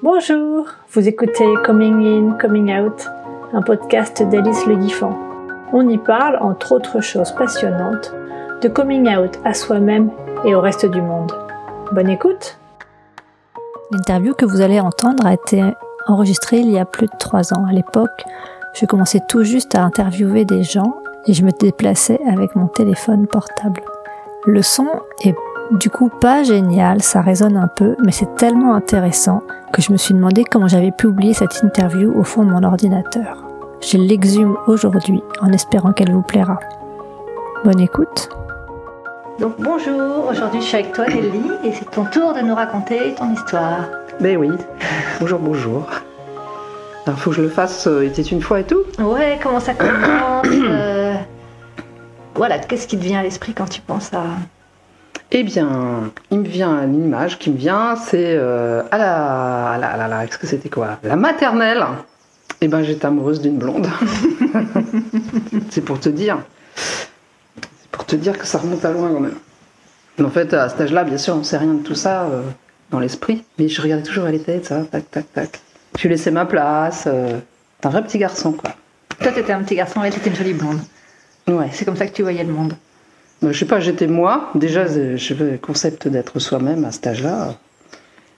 Bonjour, vous écoutez Coming In, Coming Out, un podcast d'Alice Le Guiffant. On y parle, entre autres choses passionnantes, de coming out à soi-même et au reste du monde. Bonne écoute L'interview que vous allez entendre a été enregistrée il y a plus de trois ans. À l'époque, je commençais tout juste à interviewer des gens et je me déplaçais avec mon téléphone portable. Le son est du coup pas génial, ça résonne un peu, mais c'est tellement intéressant que je me suis demandé comment j'avais pu oublier cette interview au fond de mon ordinateur. Je l'exhume aujourd'hui en espérant qu'elle vous plaira. Bonne écoute. Donc bonjour, aujourd'hui je suis avec toi Nelly et c'est ton tour de nous raconter ton histoire. Ben oui, bonjour bonjour. Alors faut que je le fasse, euh, était une fois et tout Ouais, comment ça commence euh, Voilà, qu'est-ce qui te vient à l'esprit quand tu penses à... Eh bien, il me vient l'image qui me vient, c'est euh, à la, à la, à la, qu'est-ce que c'était quoi? La maternelle. Eh ben, j'étais amoureuse d'une blonde. c'est pour te dire pour te dire que ça remonte à loin quand même. En fait, à cet âge-là, bien sûr, on sait rien de tout ça euh, dans l'esprit, mais je regardais toujours à les têtes, ça, tac, tac, tac. Je laissais ma place. Euh, un vrai petit garçon, quoi. Toi, t'étais un petit garçon et t'étais une jolie blonde. Ouais. C'est comme ça que tu voyais le monde. Bah, je sais pas, j'étais moi. Déjà, je le concept d'être soi-même à cet âge-là.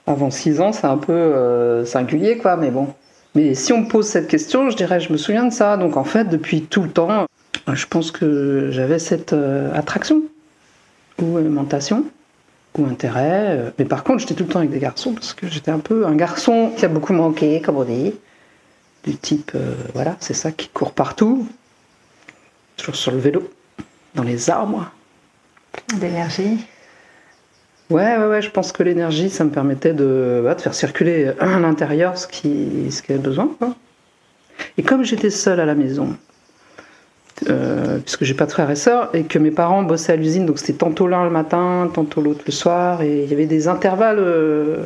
Avant 6 ans, c'est un peu euh, singulier, quoi, mais bon. Mais si on me pose cette question, je dirais, je me souviens de ça. Donc en fait, depuis tout le temps, je pense que j'avais cette euh, attraction ou alimentation ou intérêt. Euh, mais par contre, j'étais tout le temps avec des garçons parce que j'étais un peu un garçon qui a beaucoup manqué, comme on dit. Du type, euh, voilà, c'est ça qui court partout. Toujours sur le vélo, dans les arbres. D'énergie Ouais, ouais, ouais, je pense que l'énergie, ça me permettait de, de faire circuler à l'intérieur ce qui, ce qui avait besoin. Quoi. Et comme j'étais seule à la maison, euh, puisque j'ai pas de frères et sœurs, et que mes parents bossaient à l'usine, donc c'était tantôt l'un le matin, tantôt l'autre le soir, et il y avait des intervalles euh,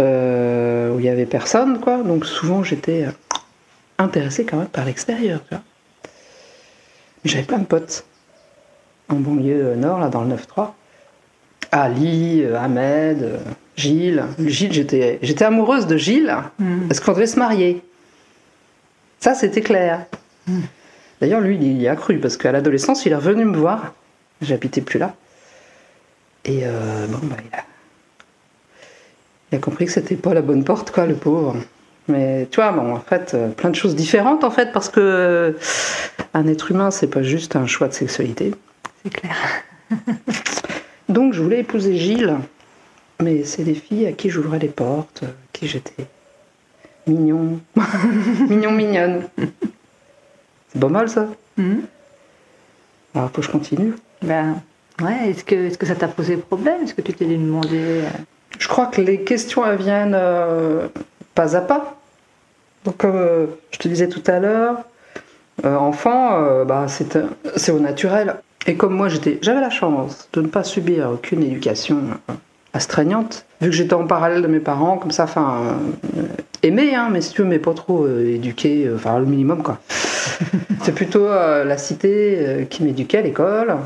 euh, où il y avait personne, quoi. Donc souvent j'étais intéressée quand même par l'extérieur, tu vois. Mais j'avais plein de potes en banlieue nord, là, dans le 9-3. Ali, Ahmed, Gilles. Gilles, j'étais, j'étais amoureuse de Gilles, mm. parce qu'on devait se marier. Ça, c'était clair. Mm. D'ailleurs, lui, il y a cru, parce qu'à l'adolescence, il est revenu me voir. J'habitais plus là. Et euh, bon, bah, il a... il a compris que c'était pas la bonne porte, quoi, le pauvre. Mais tu vois, bon, en fait, euh, plein de choses différentes, en fait, parce que euh, un être humain, c'est pas juste un choix de sexualité. C'est clair. Donc, je voulais épouser Gilles, mais c'est des filles à qui j'ouvrais les portes, qui j'étais mignon, mignon, mignonne. C'est pas mal ça. Mhm. Alors faut que je continue. Ben ouais. Est-ce que ça t'a posé problème? Est-ce que tu t'es demandé euh? Je crois que les questions elles viennent euh, pas à pas. Donc comme euh, je te disais tout à l'heure, enfant, bah, c'est au naturel. Et comme moi j'avais la chance de ne pas subir aucune éducation astreignante, vu que j'étais en parallèle de mes parents, comme ça, enfin, aimé, hein, mais si tu veux, mais pas trop éduqué, enfin le minimum quoi. c'est plutôt euh, la cité euh, qui m'éduquait à l'école.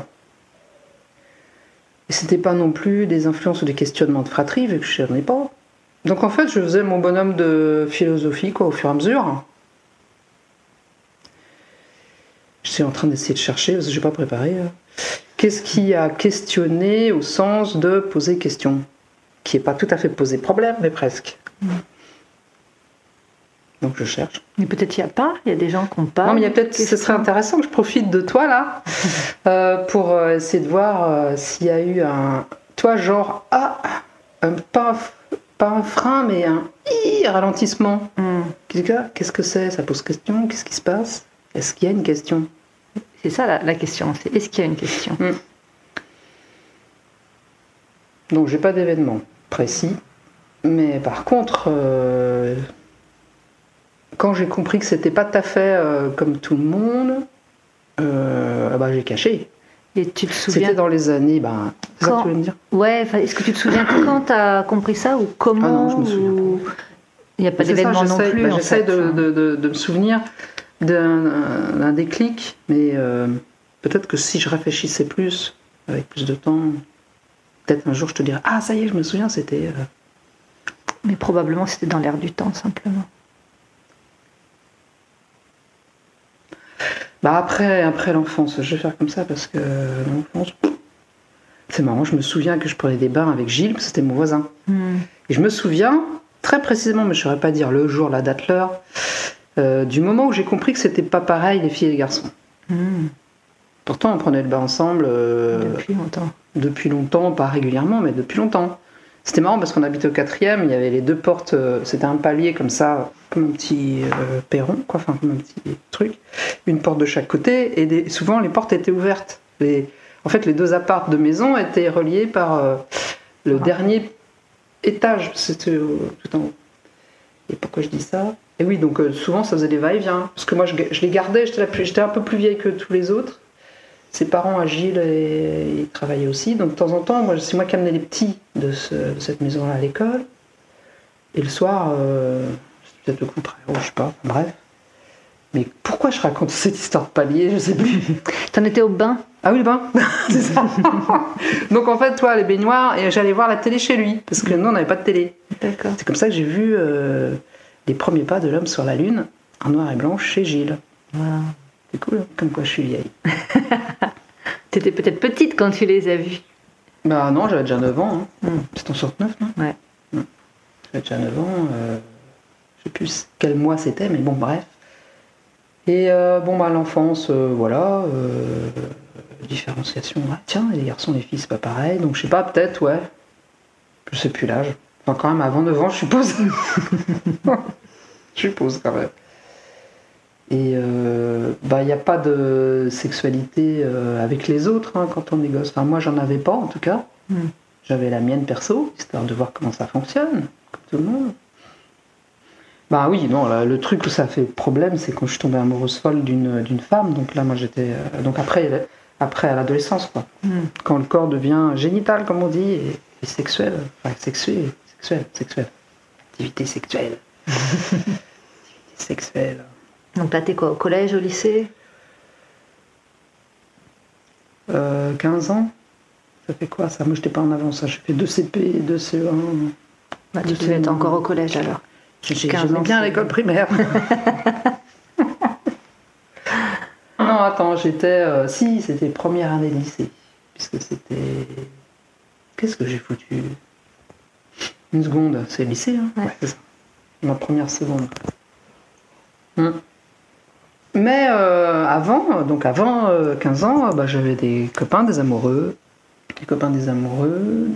Et c'était pas non plus des influences ou des questionnements de fratrie, vu que je n'en ai pas. Donc en fait, je faisais mon bonhomme de philosophie quoi, au fur et à mesure. Je suis en train d'essayer de chercher, parce que je n'ai pas préparé. Euh, qu'est-ce qui a questionné au sens de poser question Qui n'est pas tout à fait poser problème, mais presque. Mm. Donc je cherche. Mais peut-être il n'y a pas, il y a des gens qui n'ont pas. Non, mais il y a peut-être, ce serait intéressant que je profite de toi là, euh, pour euh, essayer de voir euh, s'il y a eu un. Toi, genre, ah, un, pas, pas un frein, mais un ralentissement. Hmm. Qu'est-ce que c'est? Ça pose question? Qu'est-ce qui se passe? Est-ce qu'il y a une question? C'est ça la, question, c'est est-ce qu'il y a une question? Hmm. Donc, j'ai pas d'événement précis, mais par contre quand j'ai compris que c'était pas tout à fait euh, comme tout le monde, euh, ah bah, j'ai caché. Et tu te souviens C'était dans les années, bah, c'est ça que tu me dire? Ouais, est-ce que tu te souviens quand tu as compris ça ou comment ah non, je me souviens pas. Il n'y a pas d'événement non plus. Bah, J'essaie de, de, de, me souvenir d'un déclic, mais euh, peut-être que si je réfléchissais plus, avec plus de temps, peut-être un jour je te dirais Ah, ça y est, je me souviens, c'était. Mais probablement c'était dans l'air du temps, simplement. Bah après, après l'enfance, je vais faire comme ça parce que l'enfance, c'est marrant, je me souviens que je prenais des bains avec Gilles, c'était mon voisin. Hmm. Et je me souviens très précisément, mais je ne saurais pas dire le jour, la date, l'heure, euh, du moment où j'ai compris que c'était pas pareil les filles et les garçons. Hmm. Pourtant, on prenait le bain ensemble. euh, Depuis longtemps. depuis longtemps, pas régulièrement, mais depuis longtemps. C'était marrant parce qu'on habitait au quatrième, il y avait les deux portes, euh, c'était un palier comme ça, comme un petit perron, quoi, enfin comme un petit truc, une porte de chaque côté, et des- souvent les portes étaient ouvertes. Les, en fait, les deux appartes de maison étaient reliés par le Ah. dernier étage, c'était tout en haut. Et pourquoi je dis ça? Et oui, donc euh, souvent ça faisait des va-et-vient, parce que moi je, je les gardais, j'étais un peu plus vieille que tous les autres. Ses parents agiles et ils travaillaient aussi. Donc de temps en temps, moi, c'est moi qui amenais les petits de, ce- de cette maison-là à l'école. Et le soir, euh, c'était peut-être le contraire, ou je sais pas, bref. Mais pourquoi je raconte cette histoire de palier Je sais plus. T'en étais au bain? Ah oui, le bain C'est ça. Donc en fait, toi, les baignoires, et j'allais voir la télé chez lui, parce que nous, on n'avait pas de télé. D'accord. C'est comme ça que j'ai vu euh, les premiers pas de l'homme sur la Lune, en noir et blanc, chez Gilles. C'est cool, hein, comme quoi je suis vieille. T'étais peut-être petite quand tu les as vus. Bah non, j'avais déjà 9 ans. Hein. Hmm. C'est en 69, non? Ouais. Hmm. J'avais déjà 9 ans. Euh, je sais plus quel mois c'était, mais bon, bref. Et euh, bon, bah l'enfance, euh, voilà. euh, différenciation. Ah, tiens, les garçons, les filles, c'est pas pareil. Donc je sais pas, peut-être, ouais. Je sais plus l'âge. Quand même, avant 9 ans, je suppose. je suppose, quand même. Et euh, bah, il n'y a pas de sexualité euh, avec les autres hein, quand on est gosse. Enfin, moi, j'en avais pas, en tout cas. Hmm. J'avais la mienne perso, histoire de voir comment ça fonctionne, comme tout le monde. Bah oui, non, là, le truc où ça fait problème, c'est quand je suis tombée amoureuse folle d'une d'une femme. Donc là, moi, j'étais. euh, donc après, après à l'adolescence, quoi. Hmm. Quand le corps devient génital, comme on dit, et, et sexuel. Enfin, sexué, sexuel, sexuel. Activité sexuelle. Activité sexuelle. Donc là, t'es quoi Au collège, au lycée? Euh, 15 ans Ça fait quoi ça? Moi, j'étais pas en avance. ça. J'ai fait 2 CP, 2 CE1. bah, Tu devais être encore au collège alors. J'ai- 15 J'aimais ans, bien c'est- l'école primaire. non, attends, j'étais. euh, si, c'était première année de lycée. Puisque c'était. Qu'est-ce que j'ai foutu? Une seconde, c'est lycée, hein Ouais. c'est ça. Ma première seconde. Hmm. Mais euh, avant, donc avant euh, 15 ans, euh, bah, j'avais des copains, des amoureux, des copains, des amoureux,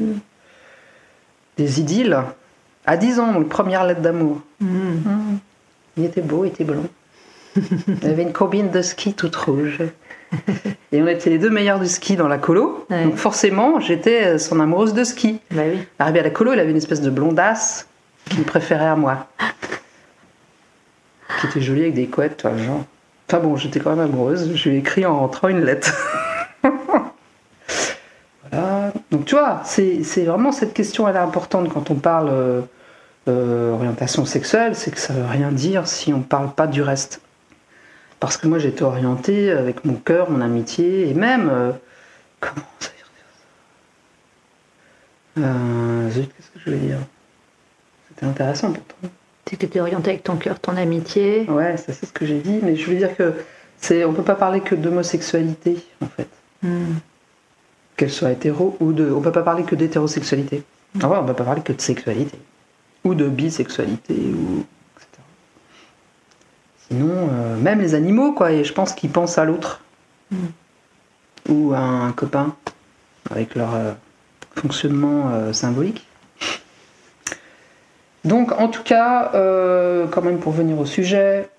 des idylles. À 10 ans, donc première lettre d'amour. Hmm. Il était beau, il était blond. il avait une combine de ski toute rouge. Et on était les deux meilleurs du ski dans la colo. Ouais. Donc forcément, j'étais son amoureuse de ski. Bah oui. Arrivé à la colo, il avait une espèce de blondasse qu'il préférait à moi. Qui était jolie avec des couettes, toi, genre. Enfin bon, j'étais quand même amoureuse. Je lui ai écrit en rentrant une lettre. voilà. Donc tu vois, c'est vraiment cette question, elle est importante quand on parle euh, euh, orientation sexuelle, c'est que ça veut rien dire si on parle pas du reste. Parce que moi j'étais orientée avec mon cœur, mon amitié, et même. euh, comment ça veut dire ça euh, zut, qu'est-ce que je voulais dire C'était intéressant pourtant. C'est que t'es orienté avec ton cœur, ton amitié. Ouais, ça, c'est ce que j'ai dit, mais je veux dire que c'est, on peut pas parler que d'homosexualité en fait, Hmm. qu'elle soit hétéro ou de, on peut pas parler que d'hétérosexualité. Ah ouais, on peut pas parler que de sexualité ou de bisexualité ou. Sinon, euh, même les animaux quoi, et je pense qu'ils pensent à l'autre Mm. ou à un copain avec leur euh, fonctionnement euh, symbolique. Donc, en tout cas, quand même pour venir au sujet,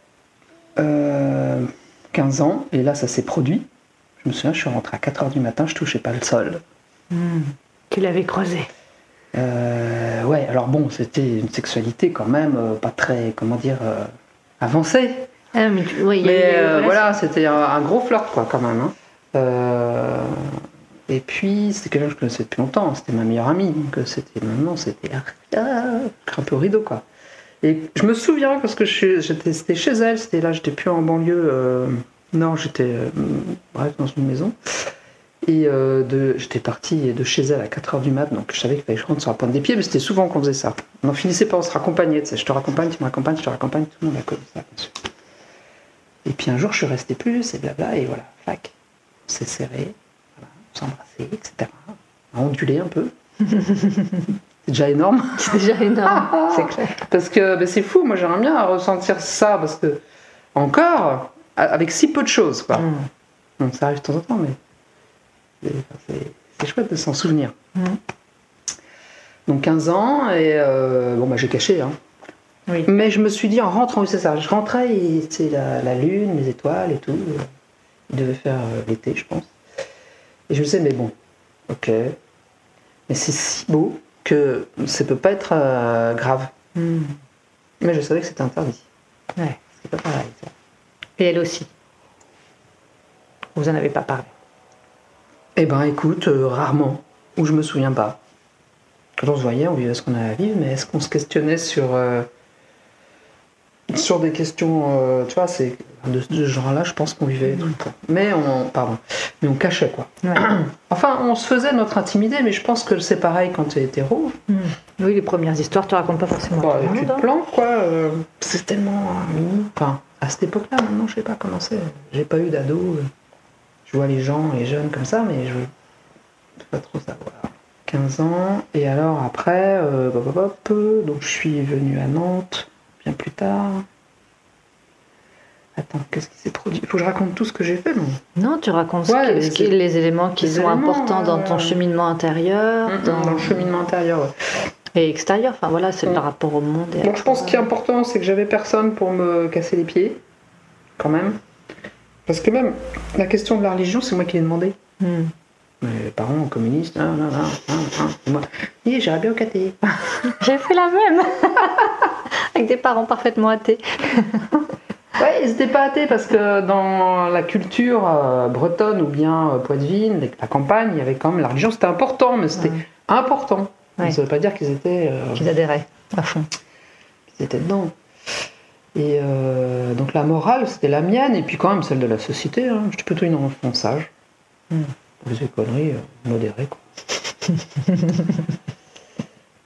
euh, 15 ans, et là ça s'est produit. Je me souviens, je suis rentré à 4h du matin, je touchais pas le sol. Hmm. Tu l'avais. Euh, ouais, alors bon, c'était une sexualité quand même euh, pas très, comment dire, euh, avancée. Ah, mais tu... ouais, y a euh, voilà, c'était un, un gros flirt quoi quand même. hein. Euh, et puis c'était quelqu'un que je connaissais depuis longtemps, c'était ma meilleure amie, donc euh, c'était maintenant c'était un peu au rideau quoi. Et je me souviens parce que c'était chez elle, c'était là, j'étais plus en banlieue. euh, non, j'étais bref dans une maison. Et euh, de, j'étais parti de chez elle à 4h du mat, donc je savais qu'il fallait que je rentre sur la pointe des pieds, mais c'était souvent qu'on faisait ça. On en finissait par se raccompagner, tu sais, je te raccompagne, tu me raccompagnes, je te raccompagne, tout le monde a connu ça, bien sûr. Et puis un jour, je suis resté plus, et blabla, et voilà, fac. On s'est serré, voilà, on s'est embrassé, etc. On a ondulé un peu. c'est déjà énorme. C'est déjà énorme, c'est clair. Parce que ben, c'est fou, moi j'aimerais bien ressentir ça, parce que, encore, avec si peu de choses, quoi. Mm. Bon, ça arrive de temps en temps, mais c'est- chouette de s'en souvenir. Mm. Donc 15 ans, et euh, bon, bah, j'ai caché. Hein. Oui. Mais je me suis dit en rentrant, c'est ça, je rentrais, et c'est la, la lune, les étoiles et tout. Il devait faire euh, l'été, je pense. Et je me disais, mais bon, ok. Mais c'est si beau que ça peut pas être euh, grave. Mm. Mais je savais que c'était interdit. Ouais. C'est pas pareil. ça. Et elle aussi. Vous en avez pas parlé. Eh ben écoute, euh, rarement, ou je me souviens pas. Quand on se voyait, on vivait ce qu'on avait à vivre, mais est-ce qu'on se questionnait sur, euh, sur des questions, euh, tu vois, c'est de, ce genre-là, je pense qu'on vivait tout le temps. Mais on, pardon, mais on cachait quoi. Ouais. Enfin, on se faisait notre intimité, mais je pense que c'est pareil quand t'es hétéro. Mm. Oui, les premières histoires, tu racontes pas forcément. Bah, à tout le tu monde, te hein. quoi. c'est tellement mini. Enfin, à cette époque-là, maintenant, je sais pas comment c'est. J'ai pas eu d'ado. Je vois les gens, les jeunes comme ça, mais je veux pas trop savoir. 15 ans, et alors après, euh, hop, hop, hop, donc je suis venu à Nantes bien plus tard. Attends, qu'est-ce qui s'est produit? Il faut que je raconte tout ce que j'ai fait, non? Non, tu racontes ce Ouais, qui- ce qui- les éléments qui sont éléments, importants dans ton euh, cheminement intérieur dans... Dans le cheminement intérieur, ouais. et extérieur. Enfin voilà, c'est Mm. par rapport au monde. Et Donc je pense toi. qu'il est important, c'est que j'avais personne pour me casser les pieds, quand même. Parce que même la question de la religion, c'est moi qui l'ai demandé. Mm. Mes parents communistes, non, non, non, non, moi, oui, j'irais bien au caté. J'ai fait la même avec des parents parfaitement athées. Ouais, ils n'étaient pas athées parce que dans la culture euh, bretonne ou bien euh, poitevine, la campagne, il y avait quand même la religion, c'était important, mais c'était Ouais. important. Ouais. Ça ne veut pas dire qu'ils étaient, euh, Qu'ils adhéraient à fond. qu'ils étaient dedans. Et euh, donc la morale, c'était la mienne, et puis quand même celle de la société. Hein. J'étais plutôt une enfant sage. Hmm. Je faisais conneries euh, modérées, quoi.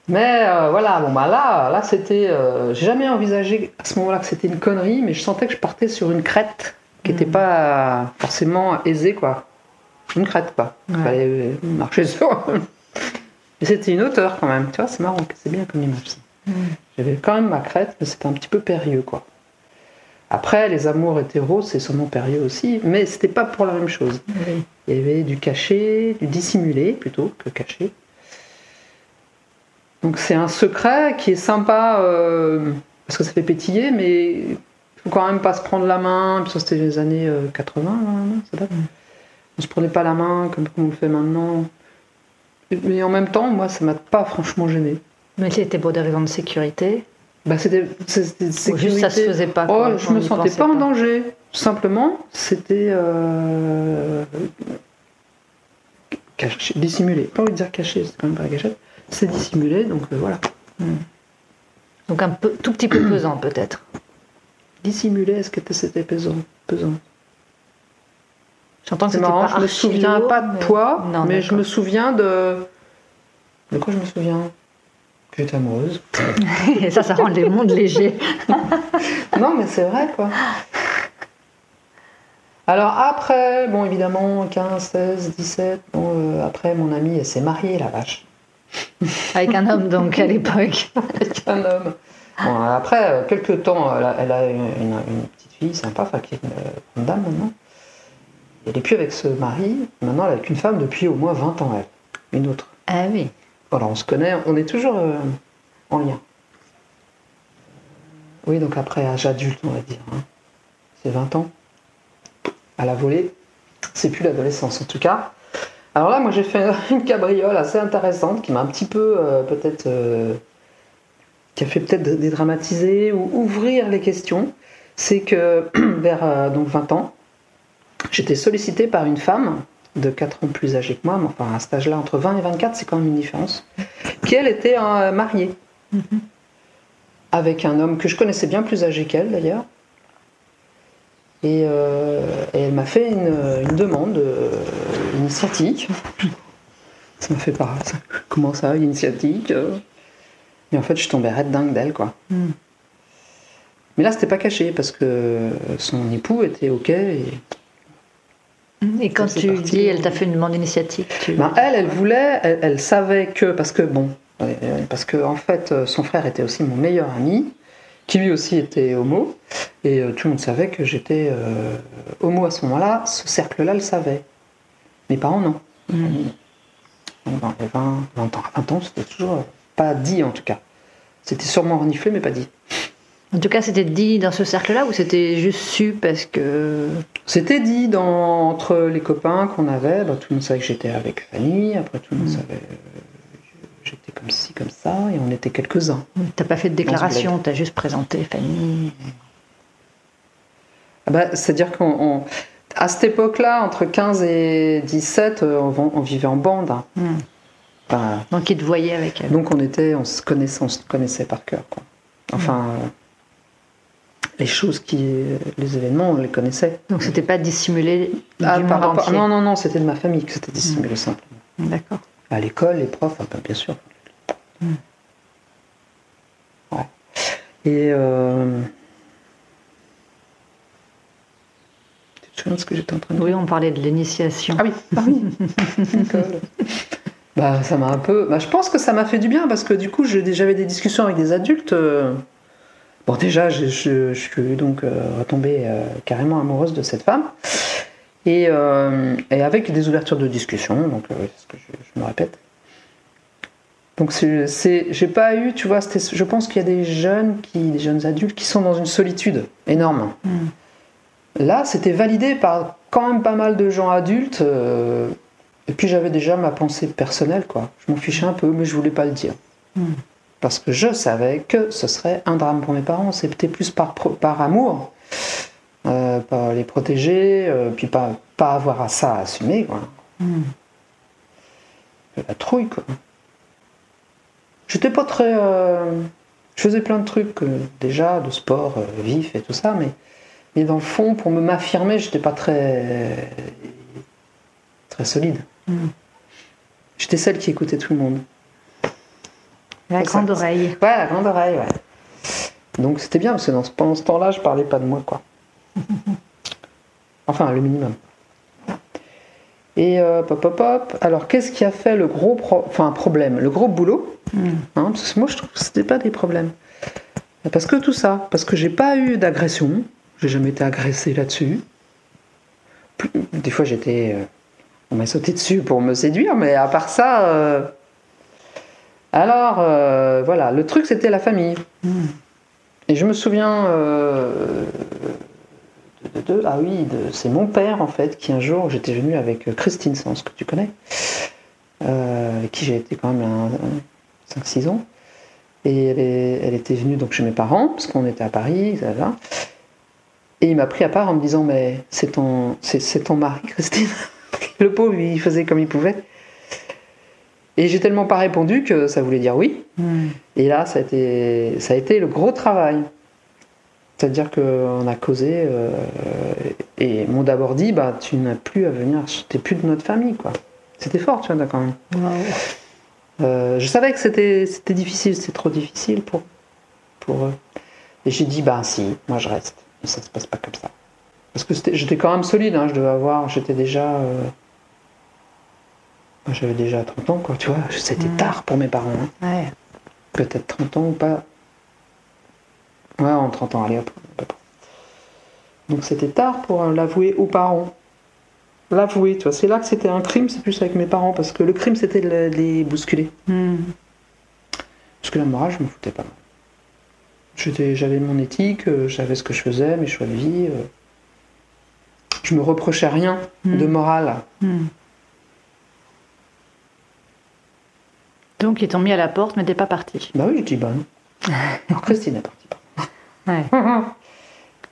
mais euh, voilà, bon bah là, là c'était. J'ai jamais envisagé à ce moment-là que c'était une connerie, mais je sentais que je partais sur une crête qui n'était Hmm. pas forcément aisée, quoi. Une crête, quoi. Il Ouais. fallait marcher sur. Mais c'était une hauteur quand même, tu vois, c'est marrant, c'est bien comme image. ça. J'avais quand même ma crête, mais c'était un petit peu périlleux, quoi. Après, les amours hétéros, c'est sûrement périlleux aussi, mais c'était pas pour la même chose. Il y avait du caché, du dissimulé plutôt que caché. Donc c'est un secret qui est sympa euh, parce que ça fait pétiller, mais il faut quand même pas se prendre la main. Puis ça c'était les années euh, 80, là, là, ça date. On se prenait pas la main comme, on le fait maintenant. Mais en même temps, moi, ça m'a pas franchement gêné. Mais c'était pour des raisons de sécurité. Bah, c'était c'était Ou juste ça se sécurité. faisait pas. Oh, quoi, je on me sentais pas en danger. Simplement, c'était euh, caché, dissimulé. Pas envie de dire caché, c'est quand même pas la cachette. C'est dissimulé, donc euh, voilà. Donc un peu, tout petit peu pesant peut-être. Dissimulé, est-ce que c'était pesant Pesant? J'entends que C'est c'était marrant, pas je me souviens pas de mais- poids, Non, mais je me souviens de. De quoi je me souviens? Que j'étais amoureuse. Et ça, ça rend les mondes légers. non, mais c'est vrai, quoi. Alors après, bon, évidemment, 15, 16, 17, bon, euh, après, mon amie, elle s'est mariée, la vache. Avec un homme donc à l'époque. avec un homme. Bon, après, euh, quelques temps, elle a, elle a une, petite fille sympa, enfin, qui est une, euh, une dame maintenant. Elle n'est plus avec ce mari, maintenant elle est avec une femme depuis au moins 20 ans, elle. Une autre. Ah oui. Voilà, on se connaît, on est toujours euh, en lien. Oui, donc après, âge adulte, on va dire. hein. C'est 20 ans. À la volée. C'est plus l'adolescence, en tout cas. Alors là, moi, j'ai fait une cabriole assez intéressante qui m'a un petit peu, euh, peut-être, euh, qui a fait peut-être dédramatiser ou ouvrir les questions. C'est que vers donc 20 ans, j'étais sollicitée par une femme de 4 ans plus âgée que moi, mais enfin à cet âge-là, entre 20 et 24, c'est quand même une différence, qui elle était euh, mariée avec un homme que je connaissais bien plus âgé qu'elle d'ailleurs. Et, euh, et elle m'a fait une, une demande euh, initiatique. Ça m'a fait pas. ça- Comment ça, initiatique euh Et en fait, je suis tombée raide dingue d'elle, quoi. Hmm. Mais là, c'était pas caché parce que son époux était OK. Et... Et quand tu dis elle t'a fait une demande initiatique, tu... Ben, elle, elle voulait, elle, elle savait que, parce que bon, euh, parce que en fait, euh, son frère était aussi mon meilleur ami, qui lui aussi était homo, et euh, tout le monde savait que j'étais euh, homo à ce moment-là. Ce cercle-là le savait. Mes parents, non. Mm. Donc, Dans les 20, 20 ans, 20 ans, c'était toujours pas dit en tout cas. C'était sûrement reniflé, mais pas dit. En tout cas, c'était dit dans ce cercle-là ou c'était juste su parce que. C'était dit dans, entre les copains qu'on avait, bah, tout le monde savait que j'étais avec Fanny, après tout le monde Mm. savait j'étais comme ci, comme ça, et on était quelques-uns. T'as pas fait de déclaration, t'as juste présenté Fanny. Ah bah, C'est-à-dire qu'à cette époque-là, entre 15 et 17, euh, on, on vivait en bande. hein. Enfin, Donc il te voyait avec elle. donc on était, on se connaissait, on se connaissait par cœur. quoi. Enfin, les choses qui, les événements, on les connaissait. Donc c'était pas dissimulé Ah, du par monde rapport- non, non, non, c'était de ma famille que c'était dissimulé simplement. D'accord. À l'école, les profs, bah, bien sûr. Mm. Ouais. Et euh... tu te souviens de ce que j'étais en train de dire Oui, on parlait de l'initiation. Ah oui, ah oui. Bah, ça m'a un peu. Bah, je pense que ça m'a fait du bien parce que du coup, j'avais des discussions avec des adultes. euh, Bon, déjà, je, je- je suis donc euh, retombée euh, carrément amoureuse de cette femme. Et, euh, et avec des ouvertures de discussion, donc ce que je, je me répète. Donc c'est, j'ai pas eu, tu vois, je pense qu'il y a des jeunes, qui, des jeunes adultes qui sont dans une solitude énorme. Hmm. Là, c'était validé par quand même pas mal de gens adultes. euh, et puis j'avais déjà ma pensée personnelle, quoi. Je m'en fichais un peu, mais je voulais pas le dire. Hmm. Parce que je savais que ce serait un drame pour mes parents. C'était plus par, amour, euh, par les protéger, euh, puis pas, pas avoir à ça à assumer, quoi. Hmm. La trouille, quoi. J'étais pas très. euh, Je faisais plein de trucs, euh, déjà, de sport vif et tout ça, mais, mais dans le fond, pour me m'affirmer, j'étais pas très. très solide. Hmm. J'étais celle qui écoutait tout le monde. La ça. grande oreille. Ouais, la grande oreille, ouais. Donc c'était bien, parce que dans ce, pendant ce temps-là, je parlais pas de moi, quoi. Enfin, le minimum. Et euh, pop, pop, pop. Alors, qu'est-ce qui a fait le gros pro- enfin, problème? Le gros boulot? Hmm. Hein, parce que moi, je trouve que c'était pas des problèmes. Parce que tout ça, parce que j'ai pas eu d'agression, j'ai jamais été agressé là-dessus. Plus- Des fois, j'étais. euh, on m'a sauté dessus pour me séduire, mais à part ça. euh, Alors, euh, voilà, le truc, c'était la famille. Hmm. Et je me souviens. euh, de, de- de- ah oui, c'est mon père, en fait, qui un jour, j'étais venu avec euh, Christine Sens, que tu connais, euh, avec qui j'ai été quand même un- un- 5-6 ans. Et elle, est- elle était venue donc chez mes parents, parce qu'on était à Paris, etc. Et il m'a pris à part en me disant Mais c'est ton, c'est ton mari, Christine Le pauvre, il faisait comme il pouvait. Et j'ai tellement pas répondu que ça voulait dire oui. Hmm. Et là, ça a été, ça a été le gros travail. C'est-à-dire qu'on a causé euh, et ils m'ont d'abord dit bah, Tu n'as plus à venir, t'es plus de notre famille. quoi. C'était fort, tu vois, quand même. Wow. Euh, je savais que c'était difficile, c'était trop difficile pour, pour eux. Et j'ai dit, bah si, moi je reste. Mais ça se passe pas comme ça. Parce que j'étais quand même solide, hein, je devais avoir, j'étais déjà. euh, moi, J'avais déjà 30 ans, quoi, tu vois. C'était Mhm. tard pour mes parents. hein. Ouais. Peut-être 30 ans ou pas. Ouais, en 30 ans, allez hop. Donc c'était tard pour euh, l'avouer aux parents. L'avouer, tu vois, c'est là que c'était un crime, c'est plus avec mes parents, parce que le crime c'était de le- de les bousculer. Hmm. Parce que la morale, je m'en foutais pas. J'avais mon éthique, euh, je savais ce que je faisais, mes choix de vie. euh. Je me reprochais rien Mm. de morale. Donc ils t'ont mis à la porte, mais t'es pas parti. Bah oui, je dis bah non. Alors Christine est partie. Ouais.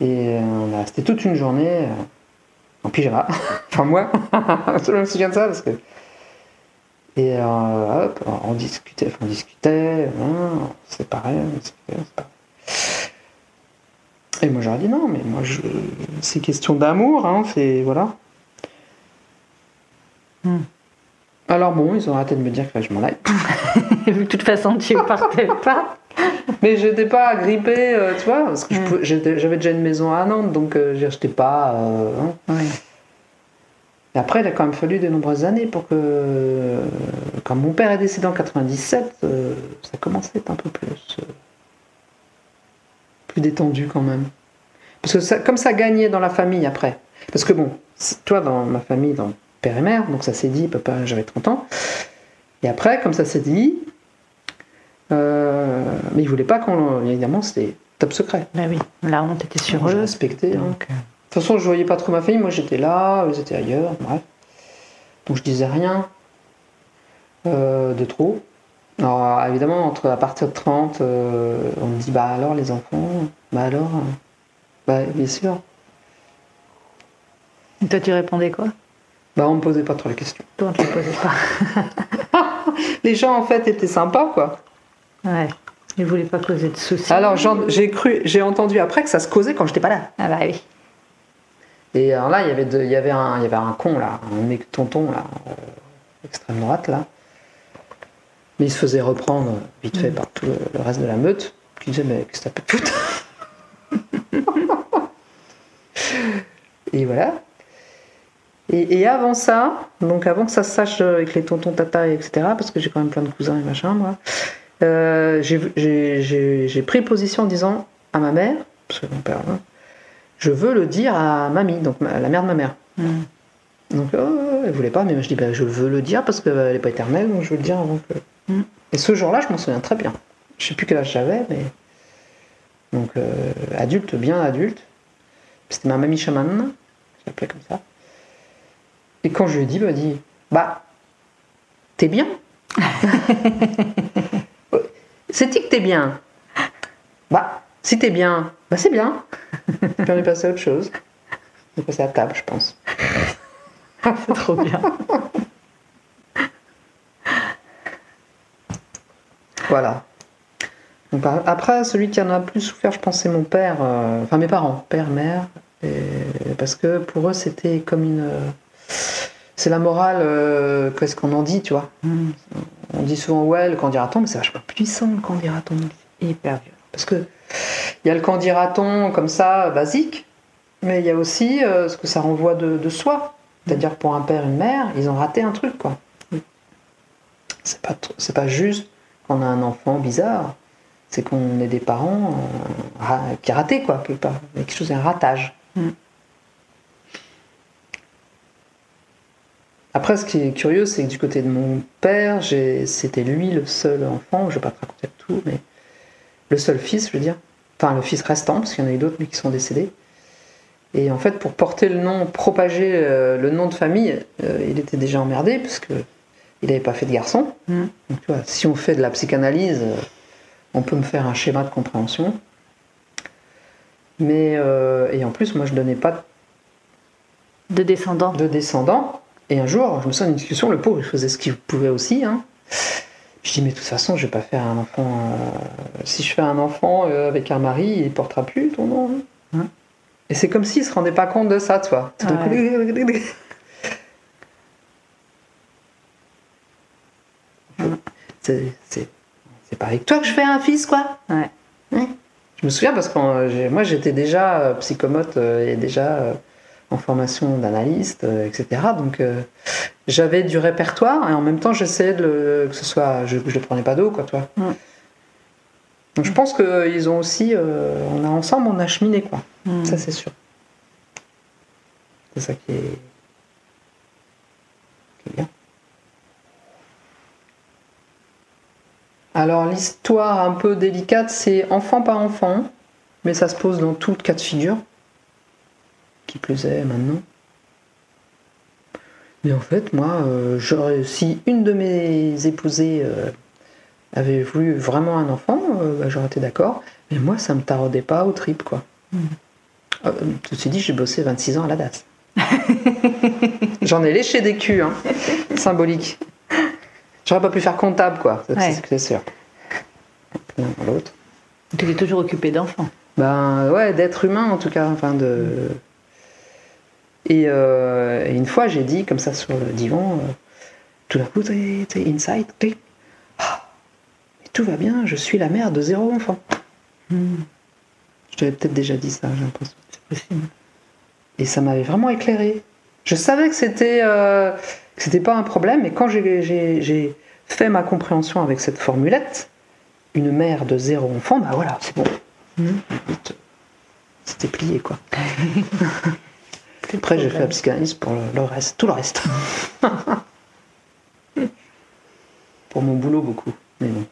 Et euh, on a resté toute une journée euh, en pyjama. enfin moi, je me souviens de ça parce que. Et euh, hop, on discutait, on discutait, hein, on séparait, on discutait, on séparait. Et moi j'aurais dit non, mais moi je... c'est question d'amour, hein, c'est voilà. Hmm. Alors bon, ils ont arrêté de me dire que je m'en aille. De toute façon tu partais pas. Mais j'étais pas agrippée, euh, tu vois, parce que j'avais déjà une maison à Nantes, donc euh, j'achetais pas. euh, hein. Oui. Et après, il a quand même fallu de nombreuses années pour que. euh, Quand mon père est décédé en 97, euh, ça commençait à être un peu plus. plus détendu quand même. Parce que ça- comme ça gagnait dans la famille après. Parce que bon, toi, dans ma famille, dans père et mère, donc ça s'est dit, papa, j'avais 30 ans. Et après, comme ça s'est dit. euh, mais il voulait pas qu'on. Évidemment, c'était top secret. Bah oui, la honte était sur Je eux. respectais. hein. Donc, euh, De toute façon, je voyais pas trop ma famille. Moi, j'étais là, eux étaient ailleurs, bref. Donc, je disais rien euh, de trop. Alors, évidemment, entre à partir de 30, euh, on me dit Bah alors, les enfants Bah alors Bah, bien sûr. et toi tu répondais quoi? Bah, on me posait pas trop la question. Toi on te le posait pas. Les gens, en fait, étaient sympas, quoi. Ouais. Ils voulaient pas causer de soucis. Alors, j'ai cru, j'ai entendu après que ça se causait quand j'étais pas là. Ah bah oui. Et alors là, il y avait, de- il y avait, un, il y avait un con, là, un mec tonton, là, euh, extrême droite, là. Mais il se faisait reprendre vite fait par tout le, le reste de la meute, qui disait, mais qu'est-ce que t'as de foutre Et voilà. Et, et avant ça, donc avant que ça se sache avec les tontons tata, etc., parce que j'ai quand même plein de cousins et machin, moi, euh, j'ai- pris position en disant à ma mère, parce que mon père, hein, je veux le dire à mamie, donc la mère de ma mère. Hmm. Donc oh, elle voulait pas, mais moi je dis bah, je veux le dire parce qu'elle n'est pas éternelle, donc je veux le dire avant que. Mm. Et ce jour-là, je m'en souviens très bien. Je sais plus quel âge j'avais, mais donc euh, adulte, bien adulte. C'était ma mamie chamane, je l'appelais comme ça. Et quand je lui ai dit, bah, elle m'a dit bah t'es bien. C'est-tu que t'es bien? Bah si t'es bien, bah c'est bien. Puis on est passé à autre chose. On est passé à table, je pense. C'est trop bien. Voilà. Donc, par- après, celui qui en a plus souffert, je pense, c'est mon père, euh, enfin mes parents, père, mère, et- parce que pour eux, c'était comme une. euh, c'est la morale, euh, qu'est-ce qu'on en dit, tu vois. Hmm. On dit souvent, ouais, le candidaton, mais c'est vachement puissant, le candidaton. Hyper violent. Parce que il y a le candidaton comme ça, basique, mais il y a aussi euh, ce que ça renvoie de, de soi. C'est-à-dire pour un père, une mère, ils ont raté un truc, quoi. C'est pas, tr- c'est pas juste qu'on a un enfant bizarre, c'est qu'on est des parents euh, qui a raté, quoi, quelque part. Quelque chose, un ratage. Mm. Après, ce qui est curieux, c'est que du côté de mon père, c'était lui le seul enfant, je vais pas te raconter tout, mais le seul fils, je veux dire. Enfin, le fils restant, parce qu'il y en a eu d'autres, mais qui sont décédés. Et en fait, pour porter le nom, propager euh, le nom de famille, euh, il était déjà emmerdé, parce que il n'avait pas fait de garçon. Mm. Donc, tu vois, si on fait de la psychanalyse, euh, on peut me faire un schéma de compréhension. Mais, euh, et en plus, moi, je donnais pas De descendants. de descendants. Et un jour, je me souviens d'une discussion, le pauvre, il faisait ce qu'il pouvait aussi. Hein. Je dis, mais de toute façon, je vais pas faire un enfant. euh, si je fais un enfant euh, avec un mari, il portera plus ton nom. hein. Hein Et c'est comme s'il se rendait pas compte de ça, tu vois. Coup, C'est pas avec toi que je fais un fils, quoi. Ouais. Je me souviens parce que euh, moi j'étais déjà psychomote et déjà en formation d'analyste, euh, etc. Donc euh, j'avais du répertoire et en même temps j'essayais de le, que ce soit, je, le prenais pas d'eau quoi, toi. Mm. Donc je pense qu'ils ont aussi, euh, on a ensemble on a cheminé quoi. Hmm. Ça c'est sûr. C'est ça qui est, qui est bien. Alors l'histoire un peu délicate, c'est enfant par enfant, mais ça se pose dans tout cas de figure. Qui plus est maintenant. Mais en fait, moi, euh, j'aurais, si une de mes épousées euh, avait voulu vraiment un enfant, euh, bah, j'aurais été d'accord. Mais moi, ça me taraudait pas au trip, quoi. Euh, ceci dit, j'ai bossé 26 ans à la DAS. J'en ai léché des culs, hein, symbolique. J'aurais pas pu faire comptable, quoi, c'est Ouais. sûr. L'un l'autre. Tu es toujours occupé d'enfants. Ben ouais, d'être humain en tout cas. Enfin de. Et, euh, et une fois, j'ai dit comme ça sur le divan, euh, tout d'un coup, t'es inside, t'es- Ah, tout va bien, je suis la mère de zéro enfant. Je t'avais peut-être déjà dit ça, j'ai l'impression. C'est possible. Et ça m'avait vraiment éclairé. Je savais que c'était euh, c'était pas un problème, mais quand j'ai- fait ma compréhension avec cette formulette, une mère de zéro enfant, bah voilà, c'est bon. Vite, C'était plié quoi. Après j'ai fait la psychanalyse pour le, reste, tout le reste. pour mon boulot beaucoup, mais bon.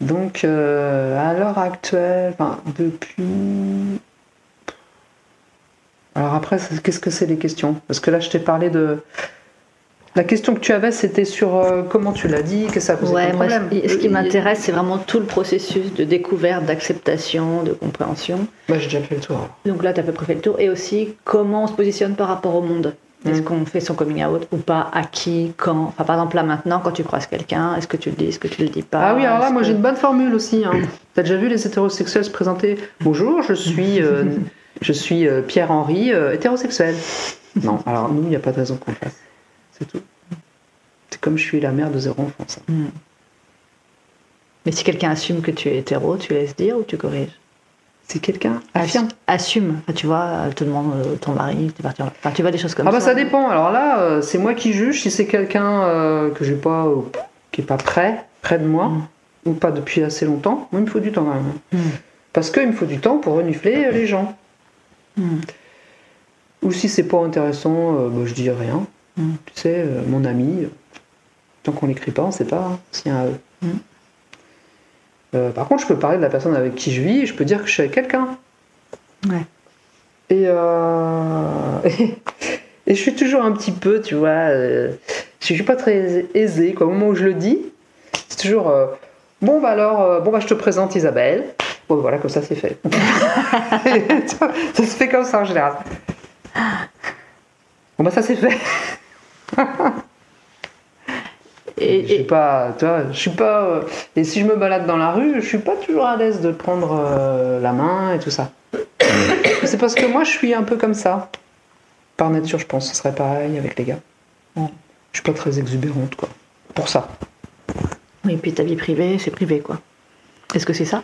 Donc euh, à l'heure actuelle, enfin depuis alors après, qu'est-ce que c'est les questions? Parce que là, je t'ai parlé de... La question que tu avais, c'était sur euh, comment tu l'as dit, que ça posait Ouais, moi, problème. ce ce qui Euh, m'intéresse, c'est vraiment tout le processus de découverte, d'acceptation, de compréhension. Bah, j'ai déjà fait le tour. Donc là, tu as à peu près fait le tour. Et aussi, comment on se positionne par rapport au monde. Est-ce Mm. qu'on fait son coming out ou pas? À qui? Quand? Enfin, par exemple, là maintenant, quand tu croises quelqu'un, est-ce que tu le dis Est-ce que tu le dis pas? Ah oui, alors là, moi que- j'ai une bonne formule aussi. Hein. T'as déjà vu les hétérosexuels se présenter? Bonjour, je suis, euh, je suis euh, Pierre-Henri, euh, hétérosexuel. Non, alors nous, il n'y a pas de raison qu'on le fasse. C'est tout. C'est comme je suis la mère de zéro enfant, ça. Mm. Mais si quelqu'un assume que tu es hétéro, tu laisses dire ou tu corriges? C'est quelqu'un affirme. Assume. Enfin, tu vois, elle te demande euh, ton mari, en- Enfin, tu vois des choses comme Ah bah ça. ça dépend. Alors là, euh, c'est moi qui juge si c'est quelqu'un euh, que j'ai pas, qui est pas prêt, près de moi, Mm. ou pas depuis assez longtemps. Moi, il me faut du temps quand même. Mm. Parce qu'il me faut du temps pour renifler les gens. Ou si c'est pas intéressant, bah, je dis rien. Mm. Tu sais, euh, mon ami, tant qu'on l'écrit pas, on sait pas hein, s'il y a un E. Mm. Euh, par contre, je peux parler de la personne avec qui je vis, je peux dire que je suis avec quelqu'un. Ouais. Et, euh, et je suis toujours un petit peu, tu vois, je suis pas très aisée, quoi. Au moment où je le dis, c'est toujours bon, bah alors, bon, bah je te présente Isabelle. Bon, voilà, comme ça c'est fait. Et, ça se fait comme ça en général. Bon, bah ça c'est fait. Et, je suis et- pas, tu vois, je suis pas. euh, et si je me balade dans la rue, je suis pas toujours à l'aise de prendre euh, la main et tout ça. c'est parce que moi, je suis un peu comme ça. Par nature, je pense, que ce serait pareil avec les gars. Je suis pas très exubérante, quoi. Pour ça. oui, puis ta vie privée, c'est privé, quoi. Est-ce que c'est ça?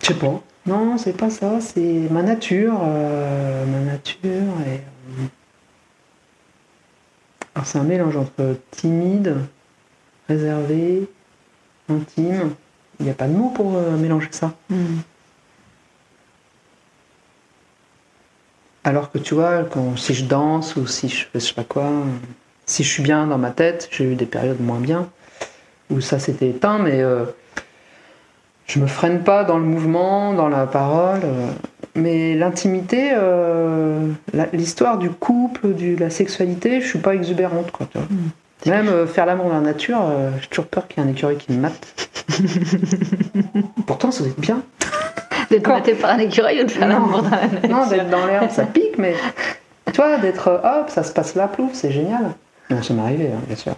Je sais pas. Non, c'est pas ça. C'est ma nature. euh, ma nature et. Alors, c'est un mélange entre timide, réservé, intime. Il n'y a pas de mot pour euh, mélanger ça. Alors que tu vois, quand, si je danse ou si je fais je sais pas quoi, si je suis bien dans ma tête, j'ai eu des périodes moins bien, où ça s'était éteint, mais euh, je me freine pas dans le mouvement, dans la parole. euh, mais l'intimité, euh, l'histoire du couple, de la sexualité, je suis pas exubérante. Quoi, tu vois. C'est Même euh, faire l'amour dans la nature, euh, j'ai toujours peur qu'il y ait un écureuil qui me mate. Pourtant, ça doit être bien. D'être maté par un écureuil ou de faire l'amour dans la nature Non, d'être dans l'herbe, ça pique, mais toi, d'être euh, hop, ça se passe là, plouf, c'est génial. Non, ça m'est arrivé, hein, bien sûr.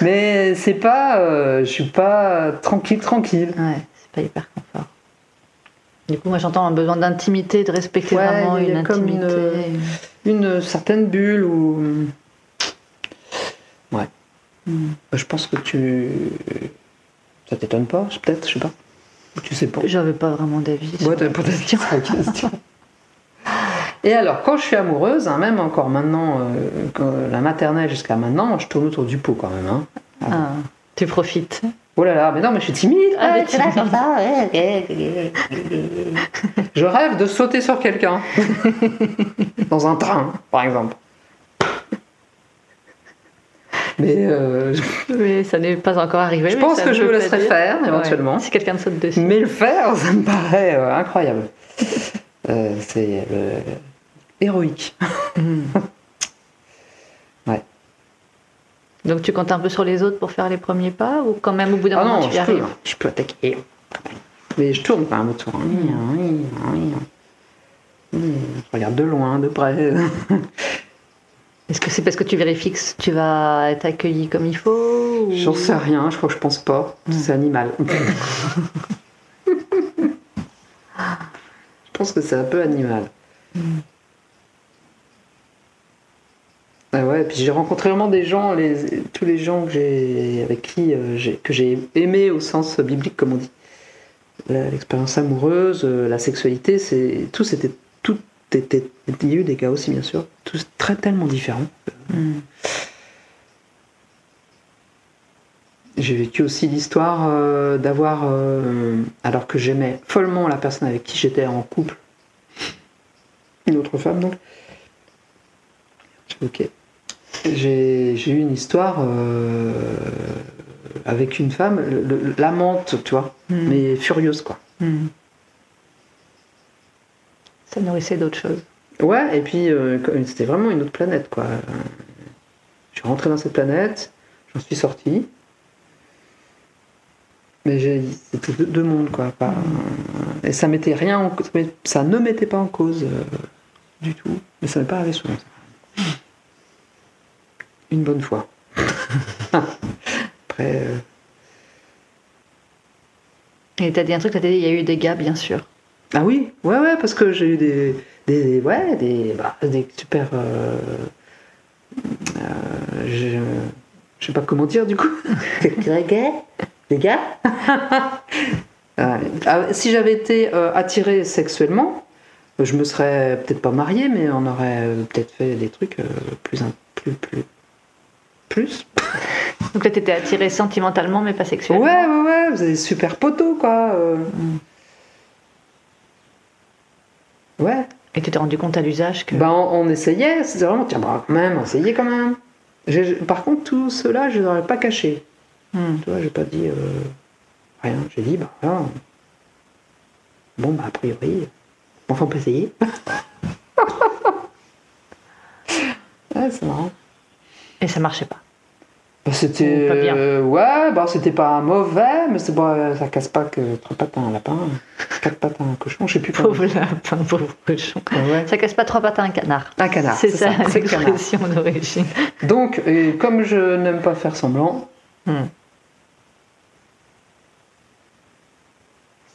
Mais c'est pas, je suis pas tranquille, tranquille. Ouais, c'est pas hyper. Du coup, moi j'entends un besoin d'intimité, de respecter Ouais, vraiment il y a une comme intimité. Une certaine bulle où, ouais, Hmm. je pense que tu, ça t'étonne pas, peut-être, je sais pas. Ou Tu sais pas. J'avais pas vraiment d'avis. Ouais, t'avais pas d'avis sur la question. Et alors, quand je suis amoureuse, hein, même encore maintenant, euh, que la maternelle jusqu'à maintenant, je tourne autour du pot quand même. Hein. Ah, tu profites. Oh là là, mais non, mais je suis timide. Ah, ouais, là ça, ouais. Je rêve de sauter sur quelqu'un. Dans un train, par exemple. Mais euh, Mais ça n'est pas encore arrivé. je pense que je me laisserai faire, éventuellement. Ouais, si quelqu'un te saute dessus. Mais le faire, ça me paraît euh, incroyable. Euh, c'est euh, héroïque. Hmm. Ouais. Donc tu comptes un peu sur les autres pour faire les premiers pas ou quand même au bout d'un Ah moment non, tu y je peux, arrives je peux attaquer. Mais je tourne oui, oui. Je regarde de loin, de près. Est-ce que c'est parce que tu vérifies que tu vas être accueilli comme il faut ou- J'en sais rien, je crois que je pense pas. C'est animal. Je pense que c'est un peu animal. Ah ouais, puis j'ai rencontré vraiment des gens, les, tous les gens que j'ai, avec qui euh, j'ai, que j'ai aimé au sens biblique, comme on dit. La- L'expérience amoureuse, euh, la sexualité, c'est tout, c'était tout était. Il y a eu des cas aussi, bien sûr, tous très tellement différents. Mm. J'ai vécu aussi l'histoire euh, d'avoir, alors que j'aimais follement la personne avec qui j'étais en couple, une autre femme donc. Ok. J'ai eu une histoire euh, avec une femme, l'amante, tu vois, Mm. mais furieuse quoi. Mm. Ça nourrissait d'autres choses. Ouais, et puis euh, c'était vraiment une autre planète quoi. Je suis rentré dans cette planète, j'en suis sorti. Mais c'était deux, deux mondes quoi. Pas, et ça mettait rien en ça ne mettait pas en cause euh, du tout. Mais ça m'est pas arrivé souvent. ça. Une bonne fois. Après, euh, Et t'as dit un truc, t'as dit il y a eu des gars, bien sûr. Ah oui, ouais, ouais, parce que j'ai eu des, des, ouais, des, bah, des super. euh, euh, je, je sais pas comment dire du coup. Des gars? Des gars? Ah, Si j'avais été euh, attirée sexuellement, je me serais peut-être pas mariée, mais on aurait peut-être fait des trucs euh, plus, plus, plus. Donc là, t'étais attiré sentimentalement, mais pas sexuellement. Ouais, ouais, ouais, vous avez des super poteaux quoi. euh. Ouais. Et tu t'es rendu compte à l'usage que. Ben, on, on essayait, c'était vraiment, tiens, bah, quand même, essayez quand même. Par contre, tout cela, je ne l'aurais pas caché. Mm. Tu vois, j'ai pas dit euh, rien. J'ai dit, bah, voilà. Bon, bah, a priori, enfin, on peut essayer. ouais, c'est marrant. Et ça marchait pas. Bah, c'était. Pas bien. euh, ouais, bah, c'était pas mauvais, mais c'est pas, ça casse pas que trois pattes à un lapin, quatre pattes à un cochon, je sais plus. Pauvre lapin, pauvre cochon. Ouais. Ça casse pas trois pattes à un canard. Un canard. C'est ça, canard. l'expression d'origine. Donc, et comme je n'aime pas faire semblant, Mm.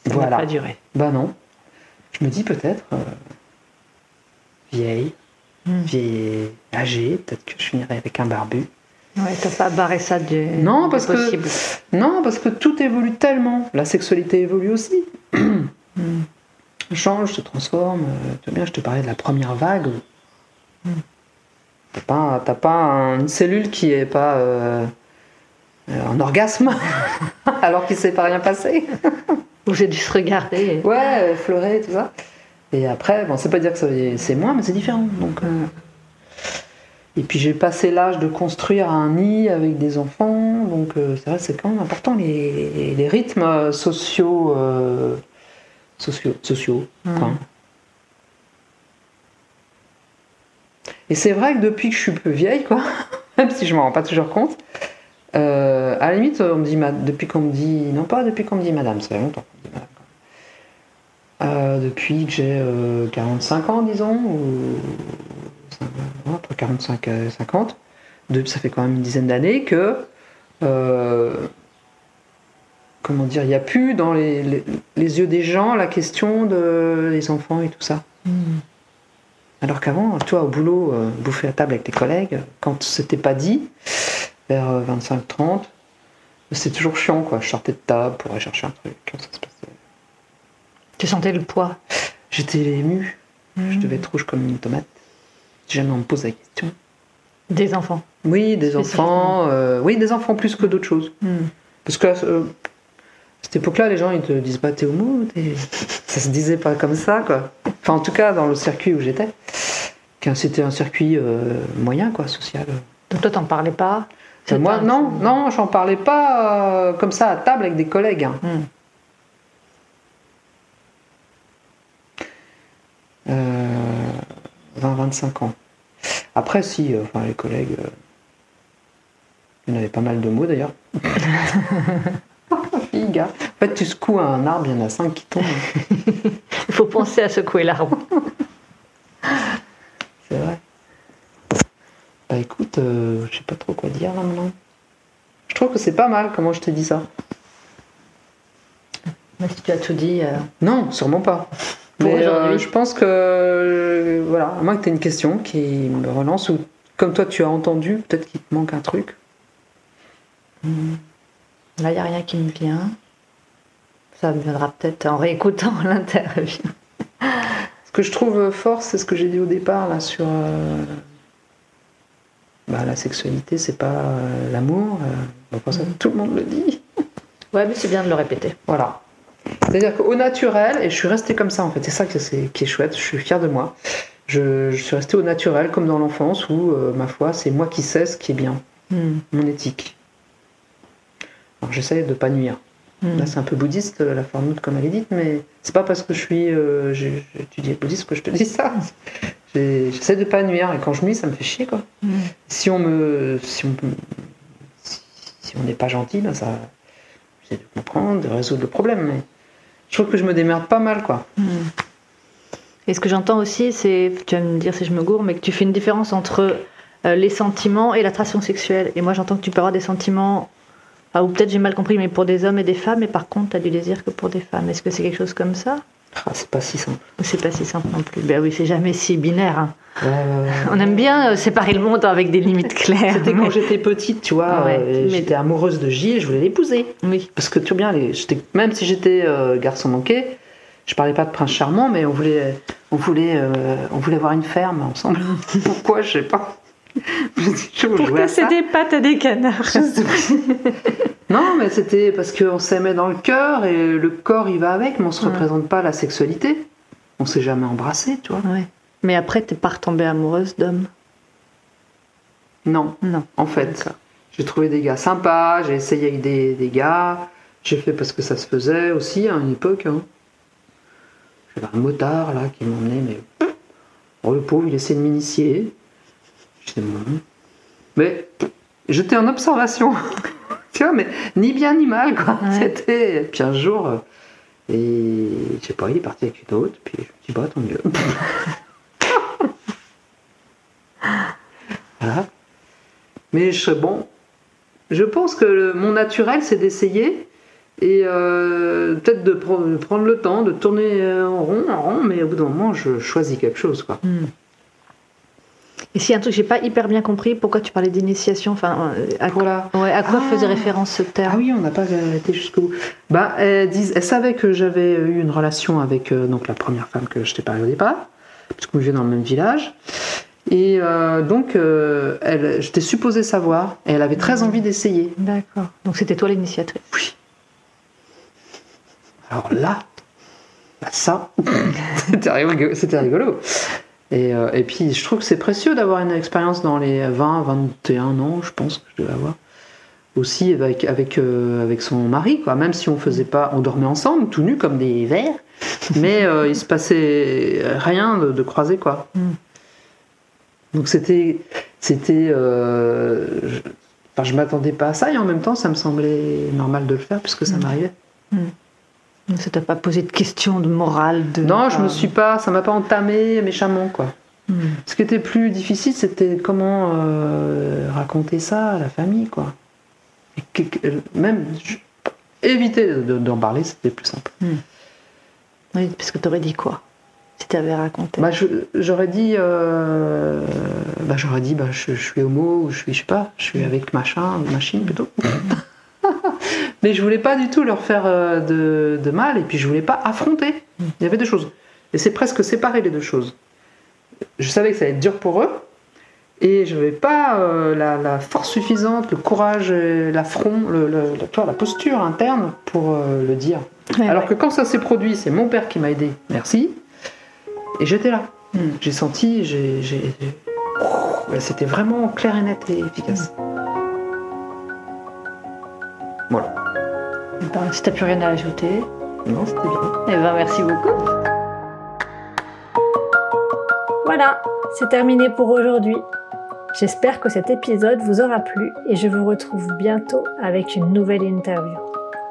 Ça Voilà. pas duré. Bah non. Je me dis peut-être euh, vieille, Mm. vieille, âgée, peut-être que je finirai avec un barbu. Ouais, t'as pas barré ça du. Non, du parce que-. Non, parce que tout évolue tellement. La sexualité évolue aussi. Mm. Change, se transforme. Euh, Tu vois bien, je te parlais de la première vague. Mm. T'as pas, une cellule qui est pas euh, euh, en orgasme alors qu'il s'est pas rien passé. Où j'ai dû se regarder. Ouais, effleurer, tout ça. Et après, bon, c'est pas dire que c'est moins, mais c'est différent. Donc, euh, Et puis j'ai passé l'âge de construire un nid avec des enfants, donc euh, c'est vrai, c'est quand même important les, les rythmes sociaux, euh, sociaux, sociaux. Mm. quoi. Et c'est vrai que depuis que je suis plus vieille, quoi, même si je m'en rends pas toujours compte, euh, à la limite, on me dit, ma- depuis qu'on me dit, non pas depuis qu'on me dit madame, ça fait longtemps qu'on me dit madame. depuis que j'ai euh, 45 ans, disons, ou entre 45 et 50, de- ça fait quand même une dizaine d'années que, euh, comment dire, il n'y a plus dans les, les- les yeux des gens la question de les enfants et tout ça. Mm. Alors qu'avant, toi, au boulot, euh, bouffer à table avec tes collègues, quand c'était pas dit, vers 25-30, c'est toujours chiant, quoi. Je sortais de table pour aller chercher un truc. ça se passait. Tu sentais le poids? J'étais ému. Je Mm. devais être rouge comme une tomate. Si jamais on me pose la question. Des enfants. Oui, des enfants. euh, oui, des enfants plus que d'autres choses. Mm. Parce que euh, à cette époque-là, les gens ils te disent pas t'es homo, t'es- ça se disait pas comme ça quoi. Enfin en tout cas dans le circuit où j'étais, c'était un circuit euh, moyen quoi, social. Donc toi, t'en parlais pas? Moi un- non, non, j'en parlais pas comme ça à table avec des collègues. hein. Mm. Euh, 20-25 ans. Après si, euh, enfin les collègues, euh, il y en avait pas mal de mots d'ailleurs. Gars. En fait, tu secoues un arbre, il y en a cinq qui tombent. Il faut penser à secouer l'arbre. C'est vrai. Bah écoute, euh, je sais pas trop quoi dire là maintenant. Je trouve que c'est pas mal comment je t'ai dit ça. Mais si tu as tout dit, euh, Non, sûrement pas. Pour euh, aujourd'hui je pense que, euh, voilà, à moins que tu aies une question qui me relance, ou comme toi tu as entendu, peut-être qu'il te manque un truc. Là, il n'y a rien qui me vient. Ça me viendra peut-être en réécoutant l'interview. Ce que je trouve fort, c'est ce que j'ai dit au départ là sur euh, bah, la sexualité, c'est pas euh, l'amour. euh, pour ça, tout le monde le dit. Ouais, mais c'est bien de le répéter. Voilà. C'est-à-dire qu'au naturel, et je suis restée comme ça en fait, c'est ça qui est chouette, je suis fière de moi. Je, je suis restée au naturel comme dans l'enfance où, euh, ma foi, c'est moi qui sais ce qui est bien, Hmm. mon éthique. Alors j'essaie de pas nuire. Hmm. Là, c'est un peu bouddhiste la formule comme elle est dite, mais c'est pas parce que je suis euh, j'ai étudié le bouddhisme que je te dis ça. J'essaie de pas nuire et quand je nuis, ça me fait chier quoi. Hmm. Si on me si on si, si on n'est pas gentil, ben ça j'essaie de comprendre, de résoudre le problème. Mais je trouve que je me démerde pas mal quoi. Hmm. Et ce que j'entends aussi, c'est, tu vas me dire si je me gourre, mais que tu fais une différence entre euh, les sentiments et l'attraction sexuelle. Et moi, j'entends que tu peux avoir des sentiments, ah, ou peut-être j'ai mal compris, mais pour des hommes et des femmes, et par contre, tu as du désir que pour des femmes. Est-ce que c'est quelque chose comme ça? Ah, c'est pas si simple. C'est pas si simple non plus Ben oui, c'est jamais si binaire. hein. On aime bien euh, séparer le monde avec des limites claires. C'était quand j'étais petite, tu vois, Ouais, euh, mais- j'étais amoureuse de et je voulais l'épouser. Oui. Parce que tu vois bien, même si j'étais euh, garçon manqué, je parlais pas de prince charmant, mais on voulait, on voulait, euh, on voulait avoir une ferme ensemble. Pourquoi, je sais pas. Pour casser des pattes à des canards. Non, mais c'était parce qu'on s'aimait dans le cœur et le corps il va avec, mais on se Ouais. représente pas la sexualité. On s'est jamais embrassé, tu vois. Ouais. Mais après, t'es pas retombée amoureuse d'hommes Non, Non. en fait. J'ai trouvé des gars sympas, j'ai essayé avec des, des gars, j'ai fait parce que ça se faisait aussi à une époque. Hein. J'avais un motard là qui m'emmenait, mais. Oh, le pauvre, il essaie de m'initier. Mais j'étais en observation. tu vois, mais ni bien ni mal, quoi. Ouais. C'était. Puis un jour, euh, et je sais pas, il est parti avec une autre, puis je me dis, bah, tant mieux. voilà. Mais je, bon, je pense que le- mon naturel, c'est d'essayer et euh, peut-être de pre- prendre le temps, de tourner euh, en rond, en rond, mais au bout d'un moment, je choisis quelque chose. Quoi. Hmm. Et a un truc j'ai pas hyper bien compris, pourquoi tu parlais d'initiation Enfin, euh, à, Voilà. ouais, à quoi Ah. faisait référence ce terme Ah oui, on n'a pas été jusqu'au bout. Bah, elle, elle savait que j'avais eu une relation avec euh, donc la première femme que je t'ai parlé au départ, puisqu'on vivait dans le même village. Et euh, donc, euh, elle, j'étais supposée savoir, et elle avait très envie d'essayer. D'accord. Donc c'était toi l'initiatrice? Oui. Alors là, bah ça, c'était rigolo. c'était rigolo. Et, euh, et puis, je trouve que c'est précieux d'avoir une expérience dans les 20, 21 ans, je pense que je devais avoir. Aussi avec, avec, euh, avec son mari, quoi. Même si on faisait pas, on dormait ensemble, tout nus comme des vers, mais euh, il se passait rien de, de croisé, quoi. Mm. Donc c'était, c'était, euh, je, enfin, je m'attendais pas à ça et en même temps, ça me semblait normal de le faire puisque ça Mm. Ça t'a pas posé de questions de morale de... Non, je me suis pas, ça m'a pas entamé méchamment, quoi. Hmm. Ce qui était plus difficile, c'était comment euh, raconter ça à la famille, quoi. Et que- même je- éviter de- d'en parler, c'était plus simple. Oui, parce que t'aurais dit quoi Si t'avais raconté? Bah, j'aurais dit, euh, bah, j'aurais dit, bah, je, je suis homo ou je suis, je sais pas, je suis avec machin, machine plutôt. Mais je voulais pas du tout leur faire euh, de, de mal et puis je voulais pas affronter. Il y avait deux choses. Et c'est presque séparer les deux choses. Je savais que ça allait être dur pour eux et je n'avais pas euh, la, la force suffisante, le courage, l'affront, le, le- la- posture interne pour euh, le dire. Ouais, Alors ouais. que quand ça s'est produit, c'est mon père qui m'a aidé, merci. Et j'étais là. Hmm. J'ai senti, j'ai, c'était vraiment clair et net et efficace. Voilà. Ben, si t'as plus rien à ajouter, Non, c'était bien. eh ben merci beaucoup. Voilà, c'est terminé pour aujourd'hui. J'espère que cet épisode vous aura plu et je vous retrouve bientôt avec une nouvelle interview.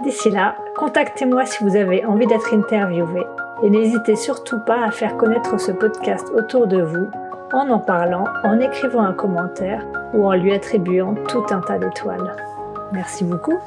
D'ici là, contactez-moi si vous avez envie d'être interviewé et n'hésitez surtout pas à faire connaître ce podcast autour de vous en en parlant, en écrivant un commentaire ou en lui attribuant tout un tas d'étoiles. Merci beaucoup